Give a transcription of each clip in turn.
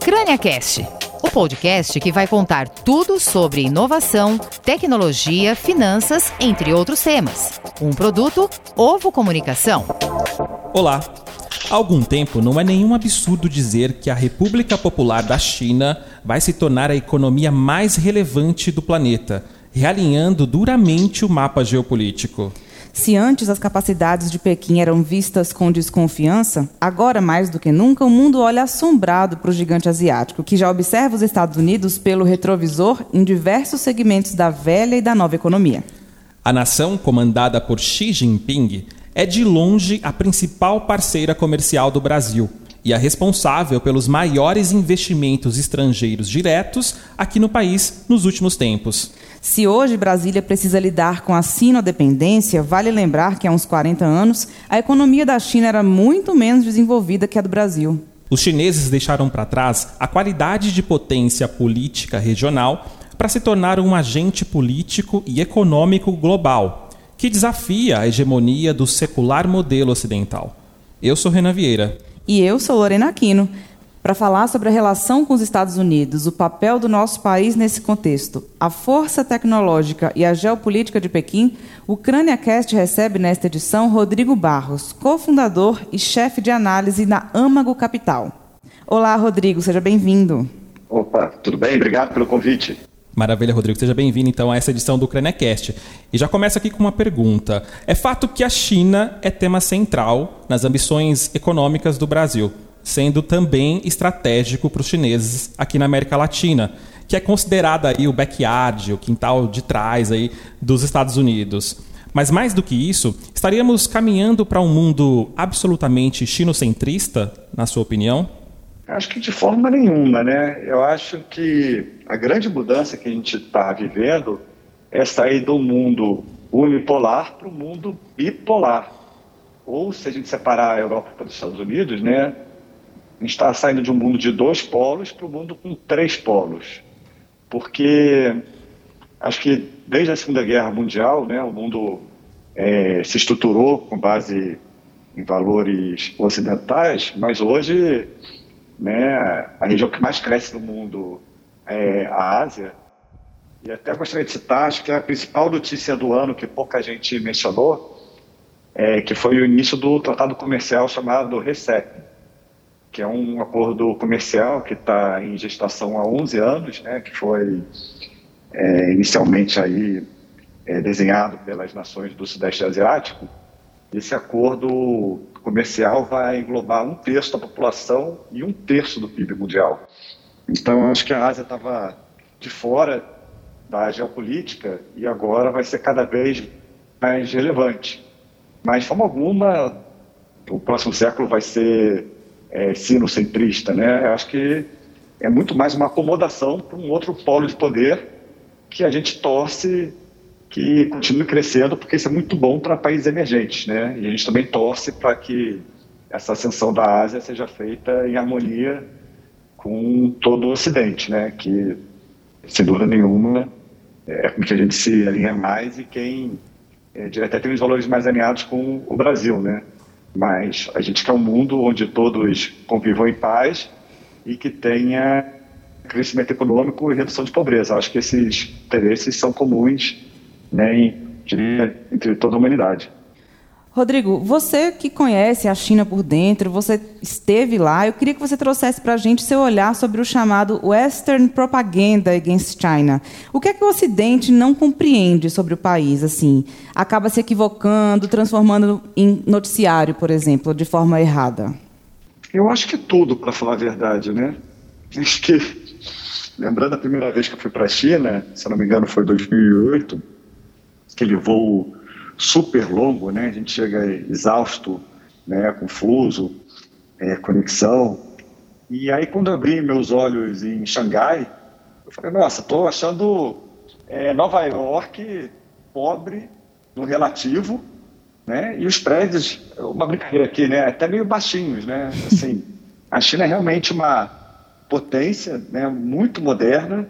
CrâniaCast, o podcast que vai contar tudo sobre inovação, tecnologia, finanças, entre outros temas. Um produto Ovo Comunicação. Olá. Há algum tempo não é nenhum absurdo dizer que a República Popular da China vai se tornar a economia mais relevante do planeta, realinhando duramente o mapa geopolítico. Se antes as capacidades de Pequim eram vistas com desconfiança, agora mais do que nunca o mundo olha assombrado para o gigante asiático, que já observa os Estados Unidos pelo retrovisor em diversos segmentos da velha e da nova economia. A nação comandada por Xi Jinping é de longe a principal parceira comercial do Brasil e a responsável pelos maiores investimentos estrangeiros diretos aqui no país nos últimos tempos. Se hoje Brasília precisa lidar com a sinodependência, vale lembrar que há uns 40 anos a economia da China era muito menos desenvolvida que a do Brasil. Os chineses deixaram para trás a qualidade de potência política regional para se tornar um agente político e econômico global, que desafia a hegemonia do secular modelo ocidental. Eu sou Renan Vieira. E eu sou Lorena Aquino para falar sobre a relação com os Estados Unidos, o papel do nosso país nesse contexto, a força tecnológica e a geopolítica de Pequim, o CrâniaCast recebe nesta edição Rodrigo Barros, cofundador e chefe de análise na Âmago Capital. Olá, Rodrigo, seja bem-vindo. Opa, tudo bem? Obrigado pelo convite. Maravilha, Rodrigo. Seja bem-vindo então a essa edição do CrâniaCast. E já começo aqui com uma pergunta. É fato que a China é tema central nas ambições econômicas do Brasil sendo também estratégico para os chineses aqui na América Latina, que é considerada aí o backyard, o quintal de trás aí dos Estados Unidos. Mas mais do que isso, estaríamos caminhando para um mundo absolutamente chinocentrista, na sua opinião? Acho que de forma nenhuma, né? Eu acho que a grande mudança que a gente está vivendo é sair do mundo unipolar para o mundo bipolar. Ou se a gente separar a Europa dos Estados Unidos, né? A gente está saindo de um mundo de dois polos para um mundo com três polos. Porque acho que desde a Segunda Guerra Mundial, né, o mundo é, se estruturou com base em valores ocidentais, mas hoje né, a região que mais cresce no mundo é a Ásia. E até gostaria de citar, acho que a principal notícia do ano, que pouca gente mencionou, é que foi o início do tratado comercial chamado RECEP, que é um acordo comercial que está em gestação há 11 anos, né, que foi é, inicialmente aí é, desenhado pelas nações do Sudeste Asiático. Esse acordo comercial vai englobar um terço da população e um terço do PIB mundial. Então, acho que a Ásia estava de fora da geopolítica e agora vai ser cada vez mais relevante. Mas, de forma alguma, o próximo século vai ser é, sinocentrista, né? Eu acho que é muito mais uma acomodação para um outro polo de poder que a gente torce que continue crescendo, porque isso é muito bom para países emergentes, né? E a gente também torce para que essa ascensão da Ásia seja feita em harmonia com todo o Ocidente, né? Que, sem dúvida nenhuma, é com que a gente se alinha mais e quem é, até tem os valores mais alinhados com o Brasil, né? Mas a gente quer um mundo onde todos convivam em paz e que tenha crescimento econômico e redução de pobreza. Acho que esses interesses são comuns né, em, entre toda a humanidade. Rodrigo, você que conhece a China por dentro, você esteve lá, eu queria que você trouxesse para a gente seu olhar sobre o chamado Western Propaganda Against China. O que é que o Ocidente não compreende sobre o país? Assim, acaba se equivocando, transformando em noticiário, por exemplo, de forma errada? Eu acho que tudo, para falar a verdade, né? Acho que, lembrando a primeira vez que eu fui para a China, se não me engano foi 2008, aquele voo super longo, né? A gente chega exausto, né? Confuso, é, conexão. E aí quando abri meus olhos em Xangai, eu falei, nossa, estou achando é, Nova York pobre no relativo, né? E os prédios, uma brincadeira aqui, né? Até meio baixinhos, né? Assim, a China é realmente uma potência, né? Muito moderna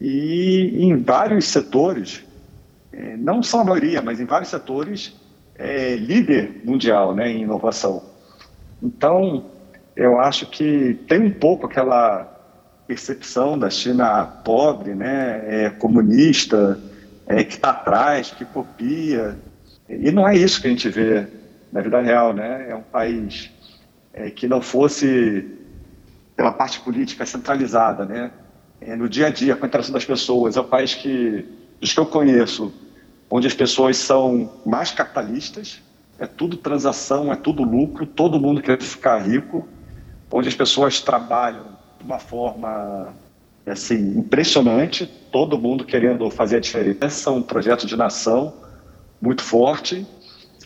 e em vários setores é, não só a maioria, mas em vários setores, é líder mundial né, em inovação. Então, eu acho que tem um pouco aquela percepção da China pobre, né, é, comunista, é, que está atrás, que copia. E não é isso que a gente vê na vida real. Né? É um país é, que não fosse pela parte política centralizada, né? É, no dia a dia, com a interação das pessoas. É um país que, dos que eu conheço, onde as pessoas são mais capitalistas, é tudo transação, é tudo lucro, todo mundo quer ficar rico, onde as pessoas trabalham de uma forma assim impressionante, todo mundo querendo fazer a diferença, um projeto de nação muito forte.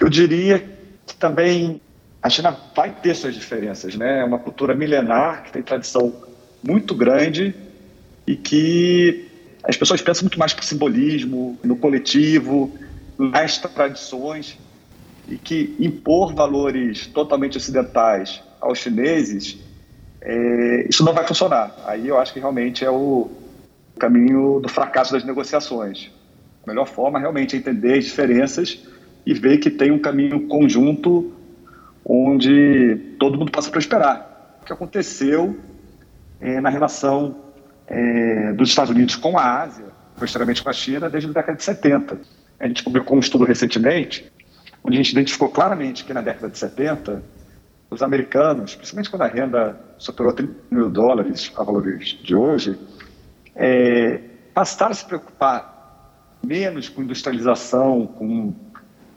Eu diria que também a China vai ter suas diferenças, né? É uma cultura milenar que tem tradição muito grande e que as pessoas pensam muito mais por simbolismo, no coletivo, nas tradições e que impor valores totalmente ocidentais aos chineses é, isso não vai funcionar. Aí eu acho que realmente é o caminho do fracasso das negociações. A melhor forma realmente é entender as diferenças e ver que tem um caminho conjunto onde todo mundo possa prosperar. O que aconteceu é, na relação é, dos Estados Unidos com a Ásia, posteriormente com a China, desde a década de 70. A gente publicou um estudo recentemente, onde a gente identificou claramente que na década de 70 os americanos, principalmente quando a renda superou 30 mil dólares a valores de hoje, é, passaram a se preocupar menos com industrialização, com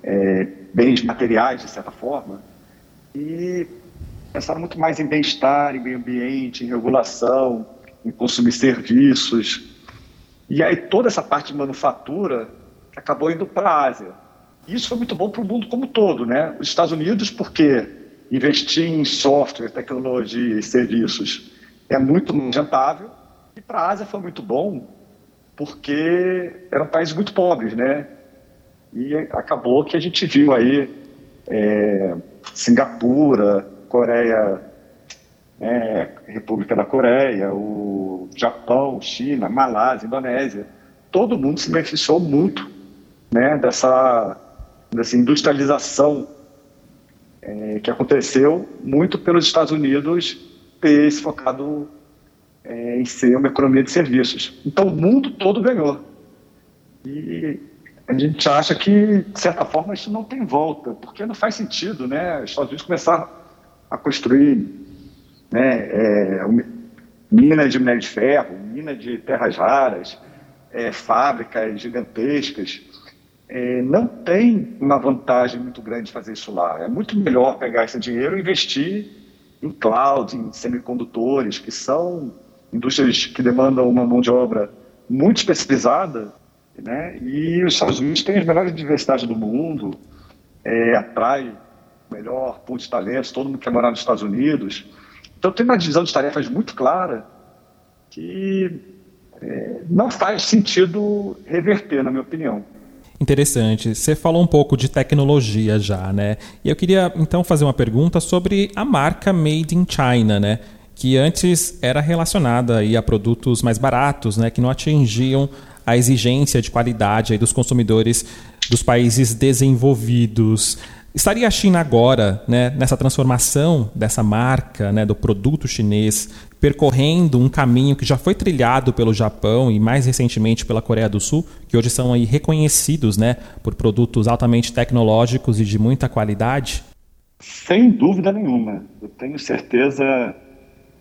é, bens materiais, de certa forma, e pensaram muito mais em bem-estar, em meio ambiente, em regulação, em consumir serviços. E aí toda essa parte de manufatura acabou indo para a Ásia. Isso foi muito bom para o mundo como um todo, né? Os Estados Unidos, porque investir em software, tecnologia e serviços é muito rentável. E para a Ásia foi muito bom, porque eram países muito pobres, né? E acabou que a gente viu aí é, Singapura, Coreia, é, República da Coreia, o Japão, China, Malásia, Indonésia, todo mundo se beneficiou muito né, dessa, dessa industrialização é, que aconteceu muito pelos Estados Unidos ter se focado é, em ser uma economia de serviços. Então o mundo todo ganhou. E a gente acha que, de certa forma, isso não tem volta, porque não faz sentido, né? Os Estados Unidos começaram a construir né, é, minas de minério de ferro, minas de terras raras, é, fábricas gigantescas, é, não tem uma vantagem muito grande fazer isso lá. É muito melhor pegar esse dinheiro e investir em cloud, em semicondutores, que são indústrias que demandam uma mão de obra muito especializada, né? E os Estados Unidos têm as melhores universidades do mundo, é, atrai o melhor pool de talentos, todo mundo quer morar nos Estados Unidos. Então tem uma divisão de tarefas muito clara que é, não faz sentido reverter, na minha opinião. Interessante. Você falou um pouco de tecnologia já, né? E eu queria então fazer uma pergunta sobre a marca Made in China, né? Que antes era relacionada aí a produtos mais baratos, né? Que não atingiam a exigência de qualidade aí dos consumidores dos países desenvolvidos. Estaria a China agora, né, nessa transformação dessa marca, né, do produto chinês, percorrendo um caminho que já foi trilhado pelo Japão e mais recentemente pela Coreia do Sul, que hoje são aí reconhecidos, né, por produtos altamente tecnológicos e de muita qualidade? Sem dúvida nenhuma. Eu tenho certeza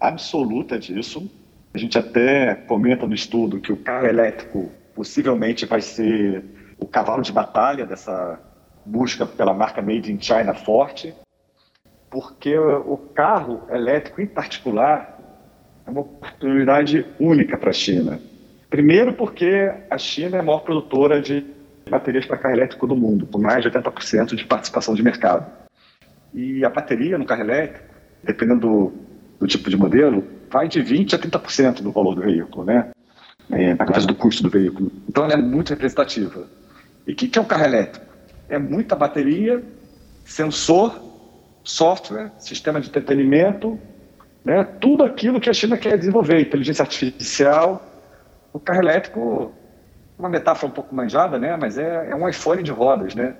absoluta disso. A gente até comenta no estudo que o carro elétrico possivelmente vai ser o cavalo de batalha dessa busca pela marca Made in China forte, porque o carro elétrico, em particular, é uma oportunidade única para a China. Primeiro, porque a China é a maior produtora de baterias para carro elétrico do mundo, com mais de 80% de participação de mercado. E a bateria no carro elétrico, dependendo do, do tipo de modelo, vai de 20% a 30% do valor do veículo, né? É, na do custo do veículo. Então, ela é muito representativa. E o que, que é o carro elétrico? É muita bateria, sensor, software, sistema de entretenimento, né? tudo aquilo que a China quer desenvolver, inteligência artificial. O carro elétrico, uma metáfora um pouco manjada, né? mas é, é um iPhone de rodas. Né?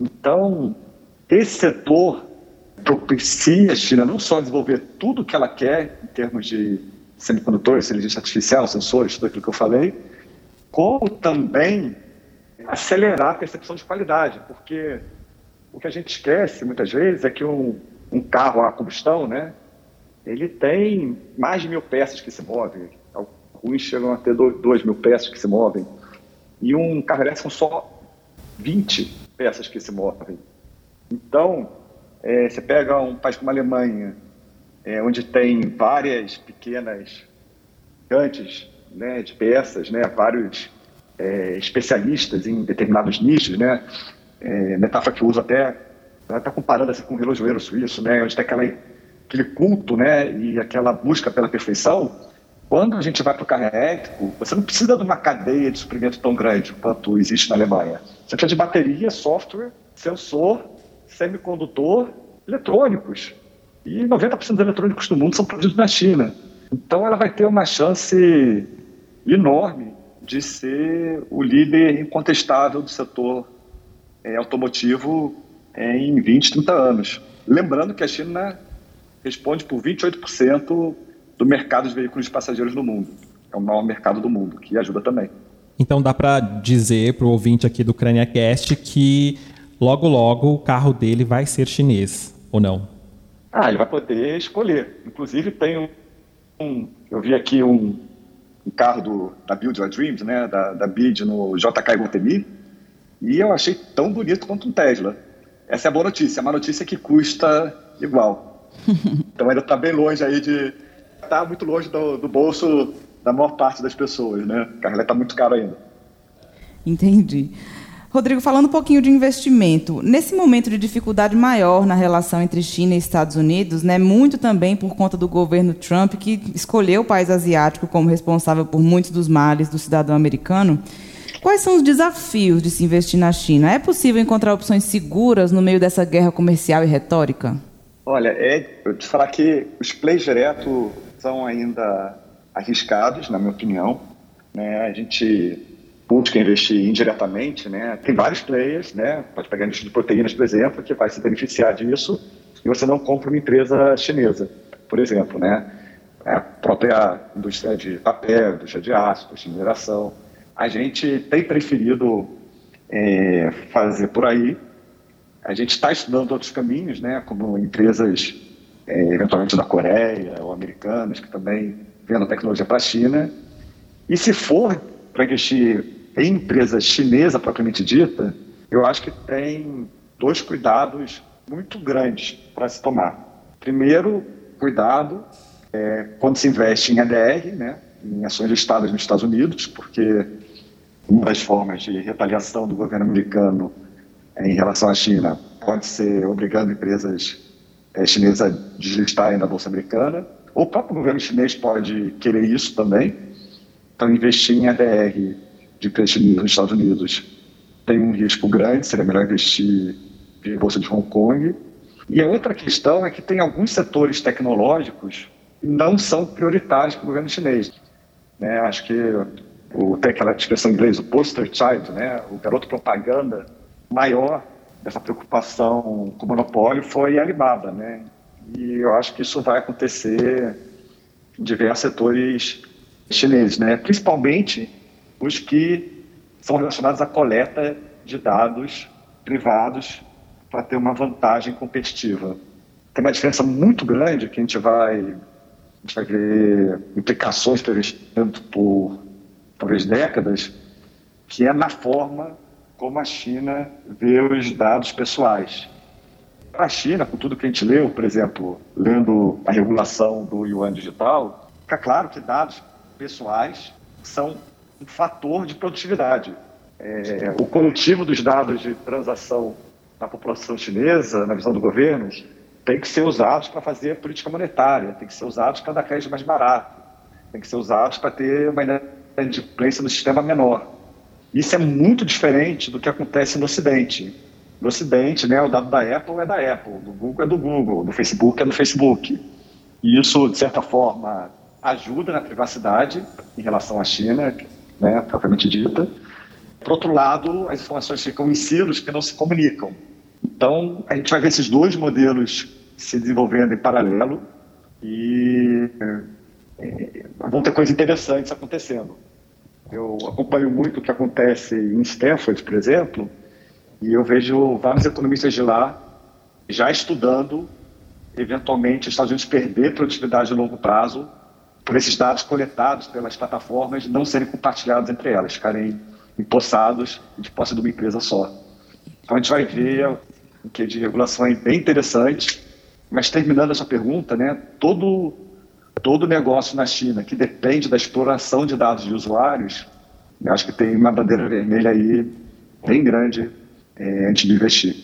Então, esse setor propicia a China não só desenvolver tudo o que ela quer em termos de semicondutores, inteligência artificial, sensores, tudo aquilo que eu falei, como também acelerar a percepção de qualidade, porque o que a gente esquece muitas vezes é que um, um carro a combustão, né, ele tem mais de mil peças que se movem, alguns chegam a ter dois mil peças que se movem, e um carro elétrico são só 20 peças que se movem. Então, é, você pega um país como a Alemanha, é, onde tem várias pequenas gigantes né, de peças, né, vários é, especialistas em determinados nichos, né, é, metáfora que eu uso até, está comparando assim, com o relojoeiro suíço, né, onde tem aquela, aquele culto né, e aquela busca pela perfeição. Quando a gente vai para o carro elétrico, você não precisa de uma cadeia de suprimento tão grande quanto existe na Alemanha. Você precisa de bateria, software, sensor, semicondutor, eletrônicos. E 90% dos eletrônicos do mundo são produzidos na China. Então ela vai ter uma chance enorme de ser o líder incontestável do setor é, automotivo é, em 20, 30 anos. Lembrando que a China responde por 28% do mercado de veículos de passageiros no mundo. É o maior mercado do mundo, que ajuda também. Então dá para dizer para o ouvinte aqui do CraniaCast que logo logo o carro dele vai ser chinês, ou não? Ah, ele vai poder escolher. Inclusive tem um, eu vi aqui um, um carro do, da Build Your Dreams, né, da, da BID no JK Guatemi, e eu achei tão bonito quanto um Tesla. Essa é a boa notícia. A má notícia é que custa igual. então ainda está bem longe aí de... Está muito longe do, do bolso da maior parte das pessoas, né? O carro está muito caro ainda. Entendi. Rodrigo, falando um pouquinho de investimento, nesse momento de dificuldade maior na relação entre China e Estados Unidos, né, muito também por conta do governo Trump, que escolheu o país asiático como responsável por muitos dos males do cidadão americano, quais são os desafios de se investir na China? É possível encontrar opções seguras no meio dessa guerra comercial e retórica? Olha, é, eu te falar que os plays direto são ainda arriscados, na minha opinião. Né? A gente busca investir indiretamente, né? Tem vários players, né? Pode pegar a indústria de proteínas, por exemplo, que vai se beneficiar disso e você não compra uma empresa chinesa, por exemplo, né? A própria indústria de papel, indústria de aço, de mineração. A gente tem preferido é, fazer por aí. A gente está estudando outros caminhos, né? Como empresas é, eventualmente da Coreia ou americanas que também vendem tecnologia para a China. E se for para investir em empresa chinesa propriamente dita, eu acho que tem dois cuidados muito grandes para se tomar. Primeiro, cuidado é, quando se investe em ADR, né, em ações listadas nos Estados Unidos, porque uma das formas de retaliação do governo americano em relação à China pode ser obrigando empresas é, chinesas a deslistarem da Bolsa Americana. O próprio governo chinês pode querer isso também. Então, investir em ADR de crescimento nos Estados Unidos tem um risco grande, seria melhor investir em bolsa de Hong Kong. E a outra questão é que tem alguns setores tecnológicos que não são prioritários para o governo chinês. Né? Acho que o, tem aquela expressão em inglês, o poster child, né? o garoto propaganda maior dessa preocupação com o monopólio foi a Alibaba. Né? E eu acho que isso vai acontecer em diversos setores chineses, né? principalmente os que são relacionados à coleta de dados privados para ter uma vantagem competitiva. Tem uma diferença muito grande que a gente vai, a gente vai ver implicações por talvez décadas, que é na forma como a China vê os dados pessoais. Para a China, com tudo que a gente leu, por exemplo, lendo a regulação do yuan digital, fica claro que dados pessoais são um fator de produtividade. É, o coletivo dos dados de transação da população chinesa, na visão do governo, tem que ser usados para fazer política monetária, tem que ser usados para dar crédito mais barato, tem que ser usados para ter uma inadimplência no sistema menor. Isso é muito diferente do que acontece no Ocidente. No Ocidente, né, o dado da Apple é da Apple, do Google é do Google, do Facebook é do Facebook. E isso, de certa forma, ajuda na privacidade em relação à China, né, propriamente dita. Por outro lado, as informações ficam em silos que não se comunicam. Então, a gente vai ver esses dois modelos se desenvolvendo em paralelo e é, vão ter coisas interessantes acontecendo. Eu acompanho muito o que acontece em Stanford, por exemplo, e eu vejo vários economistas de lá já estudando, eventualmente, os Estados Unidos perder produtividade a longo prazo por esses dados coletados pelas plataformas não serem compartilhados entre elas, ficarem empossados de posse de uma empresa só. Então a gente vai ver um que de regulação é bem interessante, mas terminando essa pergunta, né, todo todo negócio na China que depende da exploração de dados de usuários, acho que tem uma bandeira vermelha aí bem grande é, antes de investir.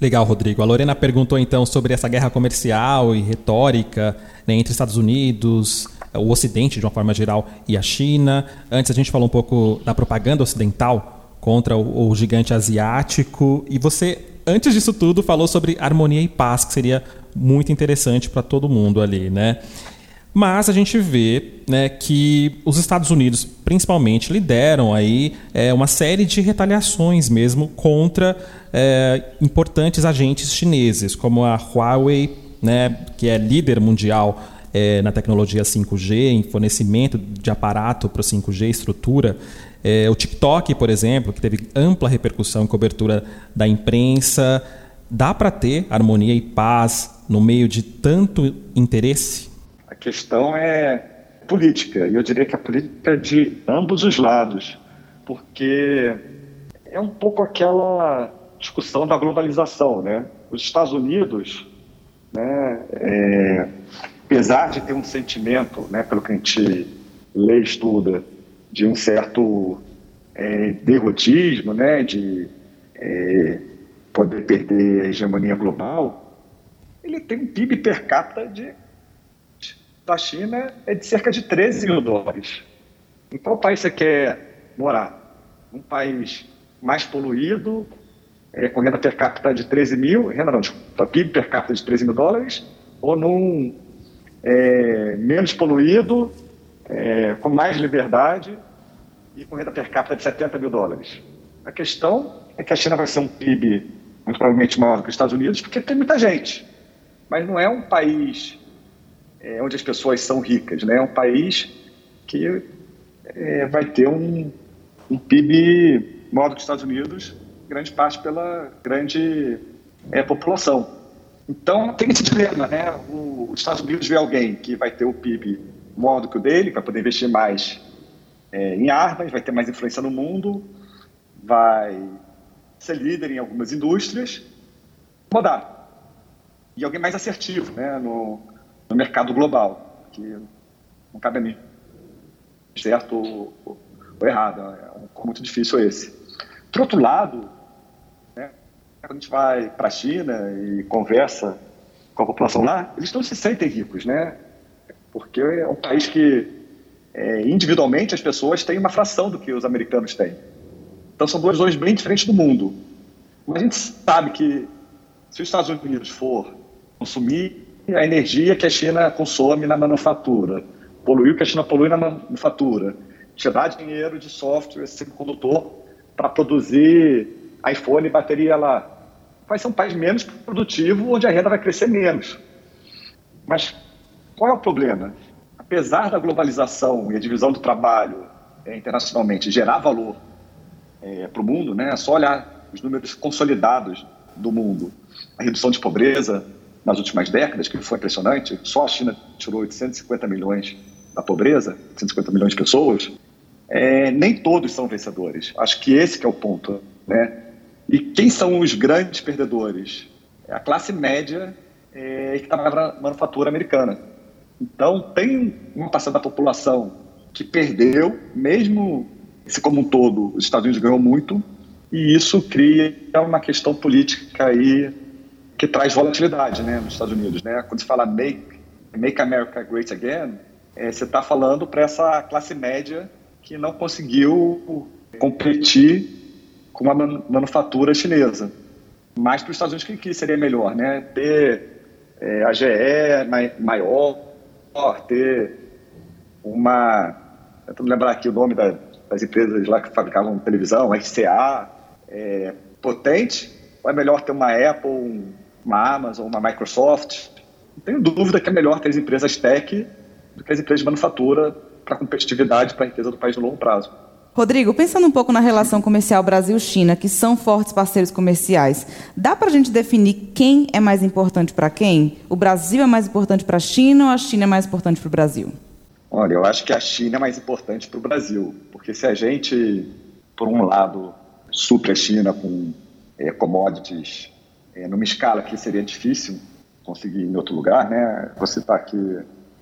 Legal, Rodrigo. A Lorena perguntou então sobre essa guerra comercial e retórica né, entre Estados Unidos, o Ocidente de uma forma geral e a China. Antes a gente falou um pouco da propaganda ocidental contra o, o gigante asiático. E você, antes disso tudo, falou sobre harmonia e paz, que seria muito interessante para todo mundo ali, né? Mas a gente vê né, que os Estados Unidos, principalmente, lideram aí é, uma série de retaliações mesmo contra é, importantes agentes chineses, como a Huawei, né, que é líder mundial é, na tecnologia 5G, em fornecimento de aparato para o 5G, estrutura. É, o TikTok, por exemplo, que teve ampla repercussão e cobertura da imprensa. Dá para ter harmonia e paz no meio de tanto interesse? A questão é política, e eu diria que a política é de ambos os lados, porque é um pouco aquela discussão da globalização, né? Os Estados Unidos, né, é, apesar de ter um sentimento, né, pelo que a gente lê e estuda, de um certo é, derrotismo, né, de é, poder perder a hegemonia global, ele tem um PIB per capita de da China é de cerca de 13 mil dólares. Em qual país você quer morar? Um país mais poluído, é, com renda per capita de 13 mil, renda não, desculpa, PIB per capita de 13 mil dólares, ou num é, menos poluído, é, com mais liberdade e com renda per capita de 70 mil dólares. A questão é que a China vai ser um PIB muito provavelmente maior do que os Estados Unidos, porque tem muita gente. Mas não é um país é, onde as pessoas são ricas. Né? É um país que é, vai ter um, um PIB maior do que os Estados Unidos, grande parte pela grande é, população. Então tem esse dilema, né? O, os Estados Unidos vê alguém que vai ter o PIB maior do que o dele, vai poder investir mais é, em armas, vai ter mais influência no mundo, vai ser líder em algumas indústrias, mudar. E alguém mais assertivo, né? No, no mercado global, que não cabe a mim, certo ou, ou errado, é um muito difícil esse. Por outro lado, a gente vai para a China e conversa com a população lá, eles não se sentem ricos, né? Porque é um país que é, individualmente as pessoas têm uma fração do que os americanos têm. Então são duas visões bem diferentes do mundo. Mas a gente sabe que se os Estados Unidos for consumir a energia que a China consome na manufatura, poluir o que a China polui na manufatura, tirar dinheiro de software semicondutor para produzir iPhone e bateria lá. Vai ser um país menos produtivo, onde a renda vai crescer menos. Mas qual é o problema? Apesar da globalização e a divisão do trabalho é, internacionalmente gerar valor é, para o mundo, né? é só olhar os números consolidados do mundo. A redução de pobreza, nas últimas décadas, que foi impressionante, só a China tirou 850 milhões da pobreza, 850 milhões de pessoas, é, nem todos são vencedores. Acho que esse que é o ponto. Né? E quem são os grandes perdedores? É a classe média é, que está na manufatura americana. Então, tem uma parcela da população que perdeu, mesmo se como um todo os Estados Unidos ganhou muito, e isso cria uma questão política aí que traz volatilidade né, nos Estados Unidos. Né? Quando se fala Make, make America Great Again, é, você está falando para essa classe média que não conseguiu competir com a manufatura chinesa. Mas para os Estados Unidos, o que, seria melhor? Né? Ter é, a GE maior, ter uma. Tentando lembrar aqui o nome da, das empresas lá que fabricavam televisão, RCA, é, potente, ou é melhor ter uma Apple, uma Amazon, uma Microsoft, não tenho dúvida que é melhor ter as empresas tech do que as empresas de manufatura para competitividade, para a riqueza do país no longo prazo. Rodrigo, pensando um pouco na relação comercial Brasil-China, que são fortes parceiros comerciais, dá para a gente definir quem é mais importante para quem? O Brasil é mais importante para a China ou a China é mais importante para o Brasil? Olha, eu acho que a China é mais importante para o Brasil, porque se a gente, por um lado, supre a China com é, commodities é, numa escala que seria difícil conseguir em outro lugar, né? Você está aqui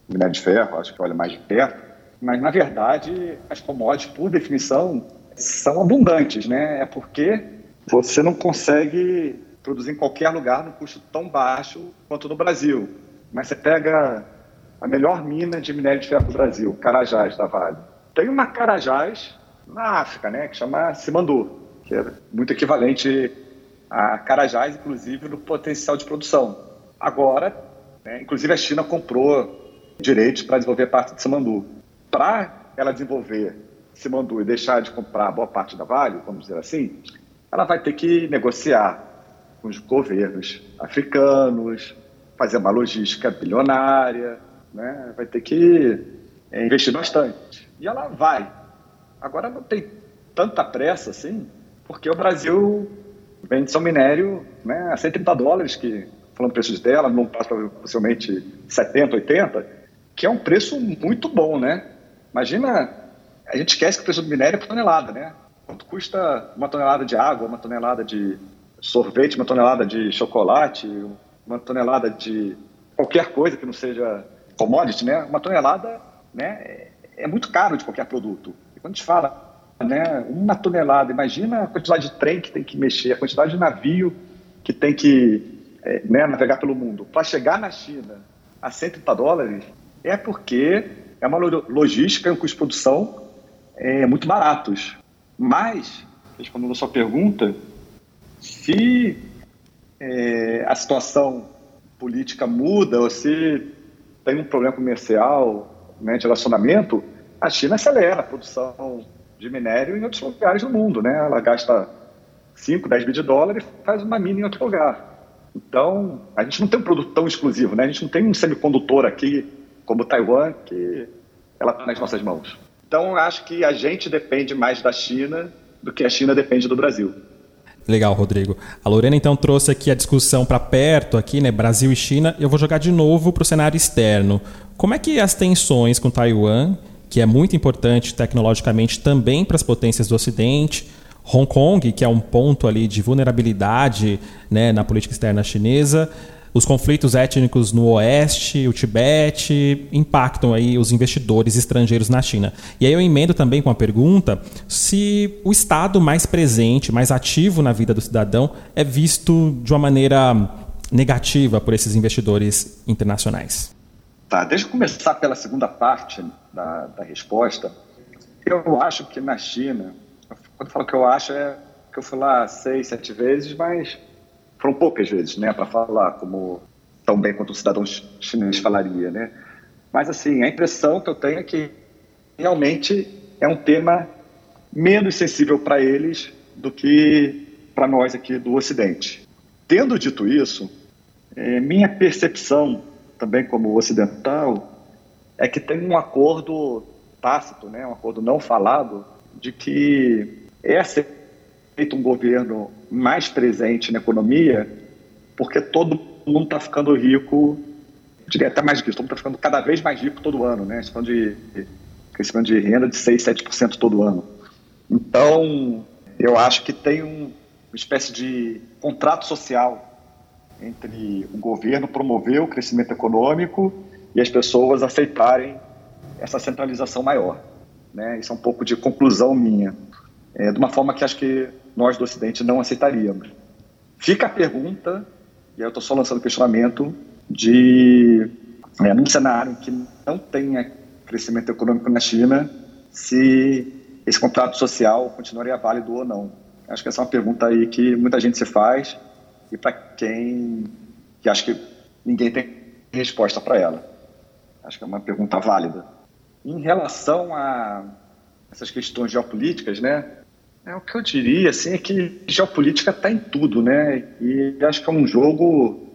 minério de ferro, acho que olha mais de perto, mas, na verdade, as commodities, por definição, são abundantes, né? É porque você não consegue produzir em qualquer lugar num custo tão baixo quanto no Brasil. Mas você pega a melhor mina de minério de ferro do Brasil, Carajás da Vale. Tem uma Carajás na África, né, que chama Simandu, que é muito equivalente a Carajás, inclusive, no potencial de produção. Agora, né, inclusive a China comprou direitos para desenvolver parte de Simandu para ela desenvolver Simandu e deixar de comprar boa parte da Vale, vamos dizer assim, ela vai ter que negociar com os governos africanos, fazer uma logística bilionária, né? vai ter que é, investir bastante. E ela vai. Agora não tem tanta pressa assim, porque o Brasil vende seu minério né, a 130 dólares, que, falando preços dela, não passa possivelmente 70, 80, que é um preço muito bom, né? Imagina, a gente esquece que o preço do minério é por tonelada, né? Quanto custa uma tonelada de água, uma tonelada de sorvete, uma tonelada de chocolate, uma tonelada de qualquer coisa que não seja commodity, né? Uma tonelada né, é muito caro de qualquer produto. E quando a gente fala né, uma tonelada, imagina a quantidade de trem que tem que mexer, a quantidade de navio que tem que é, né, navegar pelo mundo. Para chegar na China a 130 dólares, é porque é uma logística e um custo de produção é, muito baratos. Mas, respondendo a sua pergunta, se é, a situação política muda ou se tem um problema comercial, né, de relacionamento, a China acelera a produção de minério em outros lugares do mundo. Né? Ela gasta 5, 10 bilhões de dólares e faz uma mina em outro lugar. Então, a gente não tem um produto tão exclusivo, né? a gente não tem um semicondutor aqui como Taiwan, que ela está nas nossas mãos. Então, acho que a gente depende mais da China do que a China depende do Brasil. Legal, Rodrigo. A Lorena então trouxe aqui a discussão para perto, aqui, né, Brasil e China. Eu vou jogar de novo para o cenário externo. Como é que as tensões com Taiwan, que é muito importante tecnologicamente também para as potências do Ocidente, Hong Kong, que é um ponto ali de vulnerabilidade né, na política externa chinesa, os conflitos étnicos no Oeste, o Tibete, impactam aí os investidores estrangeiros na China. E aí eu emendo também com a pergunta se o Estado mais presente, mais ativo na vida do cidadão é visto de uma maneira negativa por esses investidores internacionais. Tá, deixa eu começar pela segunda parte da, da resposta. Eu acho que na China, quando eu falo que eu acho, é que eu fui lá seis, sete vezes, mas foram poucas vezes, né, para falar como tão bem quanto o cidadão chinês falaria, né? Mas assim, a impressão que eu tenho é que realmente é um tema menos sensível para eles do que para nós aqui do Ocidente. Tendo dito isso, é, minha percepção também como ocidental é que tem um acordo tácito, né, um acordo não falado, de que essa feito um governo mais presente na economia, porque todo mundo está ficando rico, diria até mais que isso, todo mundo está ficando cada vez mais rico todo ano, né? Estamos de crescimento de renda de 6, 7% todo ano. Então, eu acho que tem um, uma espécie de contrato social entre o governo promover o crescimento econômico e as pessoas aceitarem essa centralização maior. Né? Isso é um pouco de conclusão minha. É, de uma forma que acho que nós do Ocidente não aceitaríamos. Fica a pergunta, e eu estou só lançando questionamento, de, é, num cenário que não tenha crescimento econômico na China, se esse contrato social continuaria válido ou não. Acho que essa é uma pergunta aí que muita gente se faz e para quem que acho que ninguém tem resposta para ela. Acho que é uma pergunta válida. Em relação a essas questões geopolíticas, né? É, o que eu diria assim, é que geopolítica está em tudo, né? E acho que é um jogo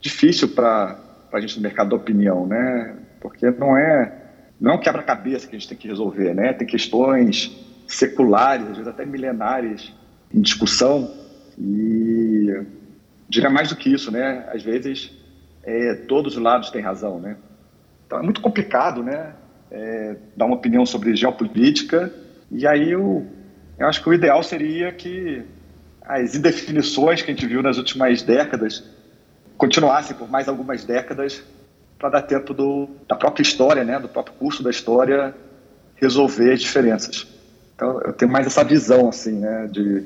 difícil para a gente no mercado da opinião, né? Porque não é não é um quebra-cabeça que a gente tem que resolver, né? Tem questões seculares, às vezes até milenares em discussão e diria mais do que isso, né? Às vezes é, todos os lados têm razão, né? Então é muito complicado, né? É, dar uma opinião sobre geopolítica e aí eu, eu acho que o ideal seria que as indefinições que a gente viu nas últimas décadas continuassem por mais algumas décadas para dar tempo do, da própria história, né, do próprio curso da história resolver as diferenças. Então eu tenho mais essa visão assim, né, de,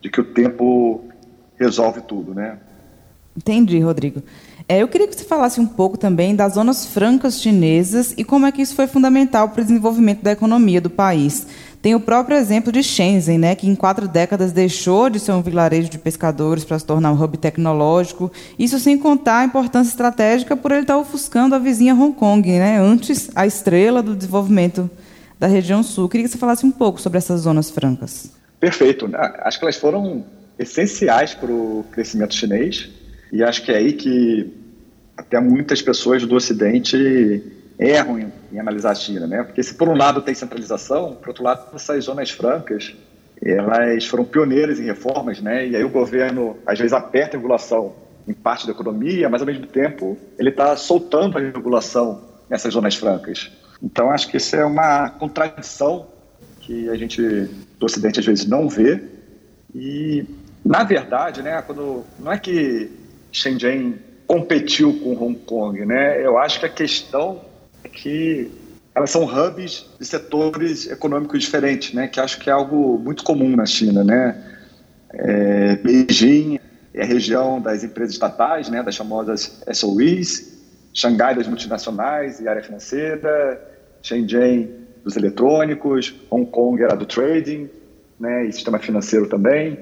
de que o tempo resolve tudo, né? Entendi, Rodrigo. É, eu queria que você falasse um pouco também das zonas francas chinesas e como é que isso foi fundamental para o desenvolvimento da economia do país. Tem o próprio exemplo de Shenzhen, né, que em quatro décadas deixou de ser um vilarejo de pescadores para se tornar um hub tecnológico. Isso sem contar a importância estratégica por ele estar ofuscando a vizinha Hong Kong, né, antes a estrela do desenvolvimento da região sul. Queria que você falasse um pouco sobre essas zonas francas. Perfeito. Acho que elas foram essenciais para o crescimento chinês e acho que é aí que até muitas pessoas do Ocidente erram em, em, analisar a China, né? Porque se por um lado tem centralização, por outro lado essas zonas francas elas foram pioneiras em reformas, né? E aí o governo às vezes aperta a regulação em parte da economia, mas ao mesmo tempo ele está soltando a regulação nessas zonas francas. Então acho que isso é uma contradição que a gente do Ocidente às vezes não vê e na verdade, né? Quando não é que Shenzhen competiu com Hong Kong, né? Eu acho que a questão que elas são hubs de setores econômicos diferentes, né? Que acho que é algo muito comum na China, né? É, Beijing é a região das empresas estatais, né? Das famosas SOEs, Xangai das multinacionais e área financeira, Shenzhen dos eletrônicos, Hong Kong era do trading, né? E sistema financeiro também.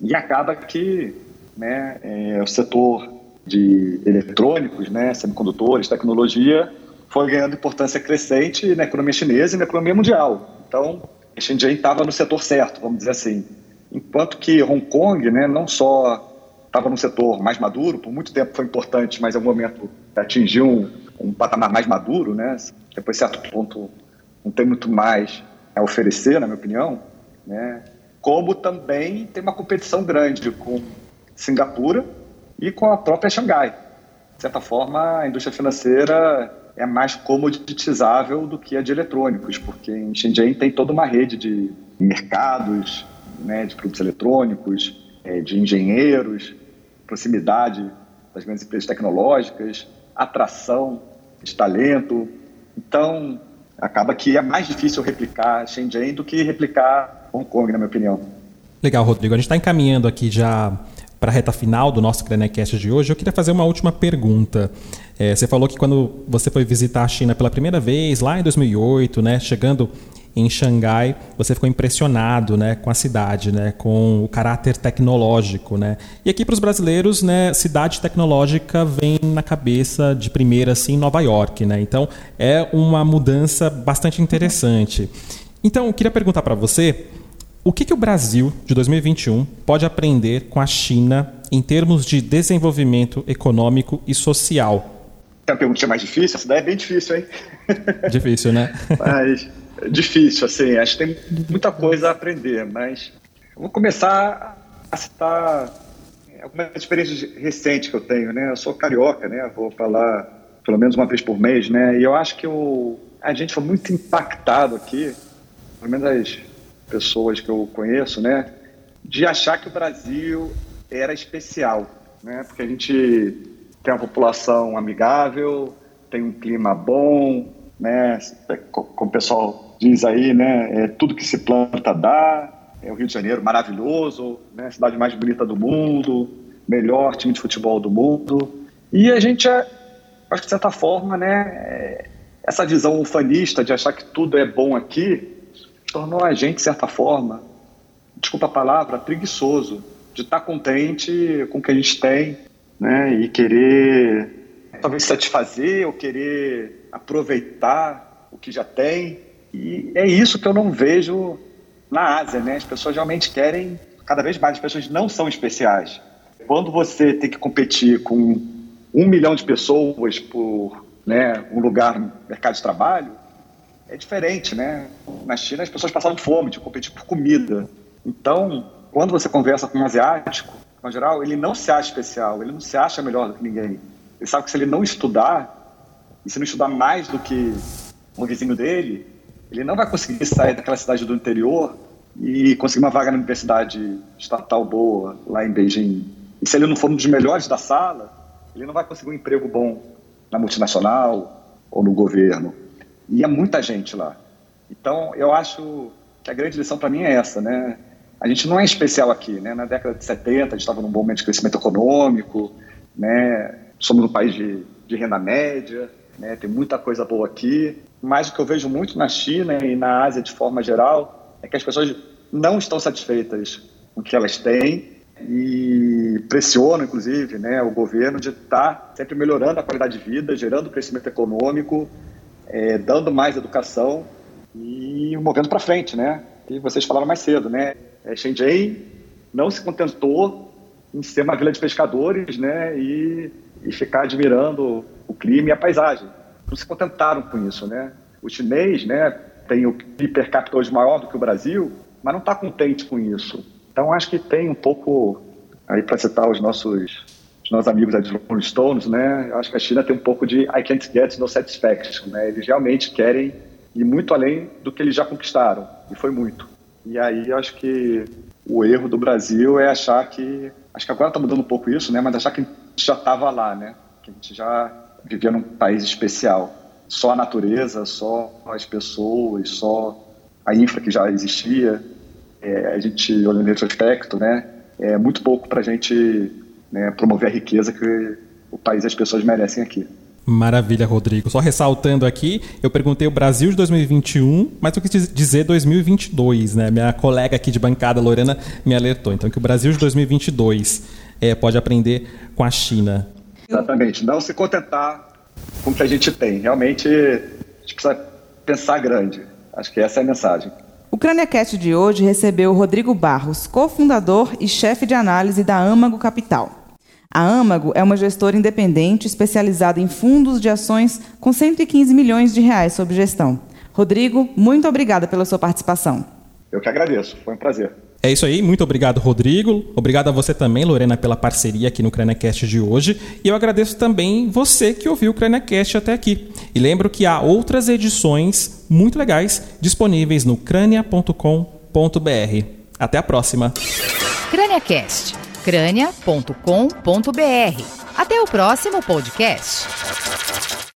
E acaba que, né? É, o setor de eletrônicos, né? Semicondutores, tecnologia foi ganhando importância crescente na economia chinesa e na economia mundial. Então, Shenzhen estava no setor certo, vamos dizer assim. Enquanto que Hong Kong, né, não só estava no setor mais maduro, por muito tempo foi importante, mas em algum momento atingiu um, um patamar mais maduro, né? Depois, certo ponto, não tem muito mais a oferecer, na minha opinião, né? Como também tem uma competição grande com Singapura e com a própria Xangai. De certa forma, a indústria financeira é mais comoditizável do que a de eletrônicos, porque em Shenzhen tem toda uma rede de mercados, né, de produtos eletrônicos, é, de engenheiros, proximidade das grandes empresas tecnológicas, atração de talento. Então, acaba que é mais difícil replicar Shenzhen do que replicar Hong Kong, na minha opinião. Legal, Rodrigo. A gente está encaminhando aqui já para a reta final do nosso Crenecast de hoje, eu queria fazer uma última pergunta. É, você falou que quando você foi visitar a China pela primeira vez, lá em 2008, né, chegando em Xangai, você ficou impressionado né, com a cidade, né, com o caráter tecnológico. Né? E aqui para os brasileiros, né, cidade tecnológica vem na cabeça de primeira assim, Nova York. Né? Então é uma mudança bastante interessante. Então, eu queria perguntar para você o que, que o Brasil de 2021 pode aprender com a China em termos de desenvolvimento econômico e social? É uma pergunta mais difícil? Essa daí é bem difícil, hein? Difícil, né? mas, difícil, assim. Acho que tem muita coisa a aprender, mas vou começar a citar algumas experiências recentes que eu tenho, né? Eu sou carioca, né? Vou falar pelo menos uma vez por mês, né? E eu acho que o, a gente foi muito impactado aqui, pelo menos as pessoas que eu conheço, né, de achar que o Brasil era especial, né, porque a gente tem uma população amigável, tem um clima bom, né, como o pessoal diz aí, né, é, tudo que se planta dá, é o Rio de Janeiro maravilhoso, né, cidade mais bonita do mundo, melhor time de futebol do mundo, e a gente, é, acho que de certa forma, né, é, essa visão ufanista de achar que tudo é bom aqui, tornou a gente, de certa forma, desculpa a palavra, preguiçoso, de estar contente com o que a gente tem, né, e querer talvez satisfazer ou querer aproveitar o que já tem. E é isso que eu não vejo na Ásia, né? As pessoas realmente querem, cada vez mais as pessoas não são especiais. Quando você tem que competir com um milhão de pessoas por né, um lugar no mercado de trabalho, é diferente, né? Na China as pessoas passavam fome, de competir por comida. Então, quando você conversa com um asiático, no geral, ele não se acha especial, ele não se acha melhor do que ninguém. Ele sabe que se ele não estudar, e se não estudar mais do que um vizinho dele, ele não vai conseguir sair daquela cidade do interior e conseguir uma vaga na universidade estatal boa lá em Beijing. E se ele não for um dos melhores da sala, ele não vai conseguir um emprego bom na multinacional ou no governo. E é muita gente lá. Então, eu acho que a grande lição para mim é essa, né? A gente não é especial aqui, né? Na década de 70, a gente estava num bom momento de crescimento econômico, né? Somos um país de, de renda média, né? Tem muita coisa boa aqui. Mas o que eu vejo muito na China e na Ásia de forma geral é que as pessoas não estão satisfeitas com o que elas têm e pressionam, inclusive, né, o governo de estar sempre melhorando a qualidade de vida, gerando crescimento econômico, é, dando mais educação e movendo para frente, né? E vocês falaram mais cedo, né? É, Shenzhen não se contentou em ser uma vila de pescadores, né? E, e ficar admirando o clima e a paisagem. Não se contentaram com isso, né? O chinês, né? Tem o PIB per capita hoje maior do que o Brasil, mas não está contente com isso. Então acho que tem um pouco aí para citar os nossos os nossos amigos da Rolling Stones, né? Eu acho que a China tem um pouco de I can't get no satisfaction, né? Eles realmente querem ir muito além do que eles já conquistaram e foi muito. E aí eu acho que o erro do Brasil é achar que acho que agora está mudando um pouco isso, né? Mas achar que a gente já estava lá, né? Que a gente já vivia num país especial. Só a natureza, só as pessoas, só a infra que já existia. É, a gente olhando em retrospecto, né? É muito pouco para a gente né, promover a riqueza que o país e as pessoas merecem aqui. Maravilha, Rodrigo. Só ressaltando aqui, eu perguntei o Brasil de 2021, mas eu quis dizer 2022, né? Minha colega aqui de bancada, Lorena, me alertou. Então, que o Brasil de 2022 é, pode aprender com a China. Exatamente. Não se contentar com o que a gente tem. Realmente, a gente precisa pensar grande. Acho que essa é a mensagem. O CrâniaCast de hoje recebeu Rodrigo Barros, cofundador e chefe de análise da Âmago Capital. A Âmago é uma gestora independente especializada em fundos de ações com 115 milhões de reais sob gestão. Rodrigo, muito obrigada pela sua participação. Eu que agradeço, foi um prazer. É isso aí, muito obrigado, Rodrigo. Obrigado a você também, Lorena, pela parceria aqui no CrâniaCast de hoje. E eu agradeço também você que ouviu o CrâniaCast até aqui. E lembro que há outras edições muito legais disponíveis no crânia.com.br. Até a próxima. CrâniaCast ucrânia.com.br. Até o próximo podcast.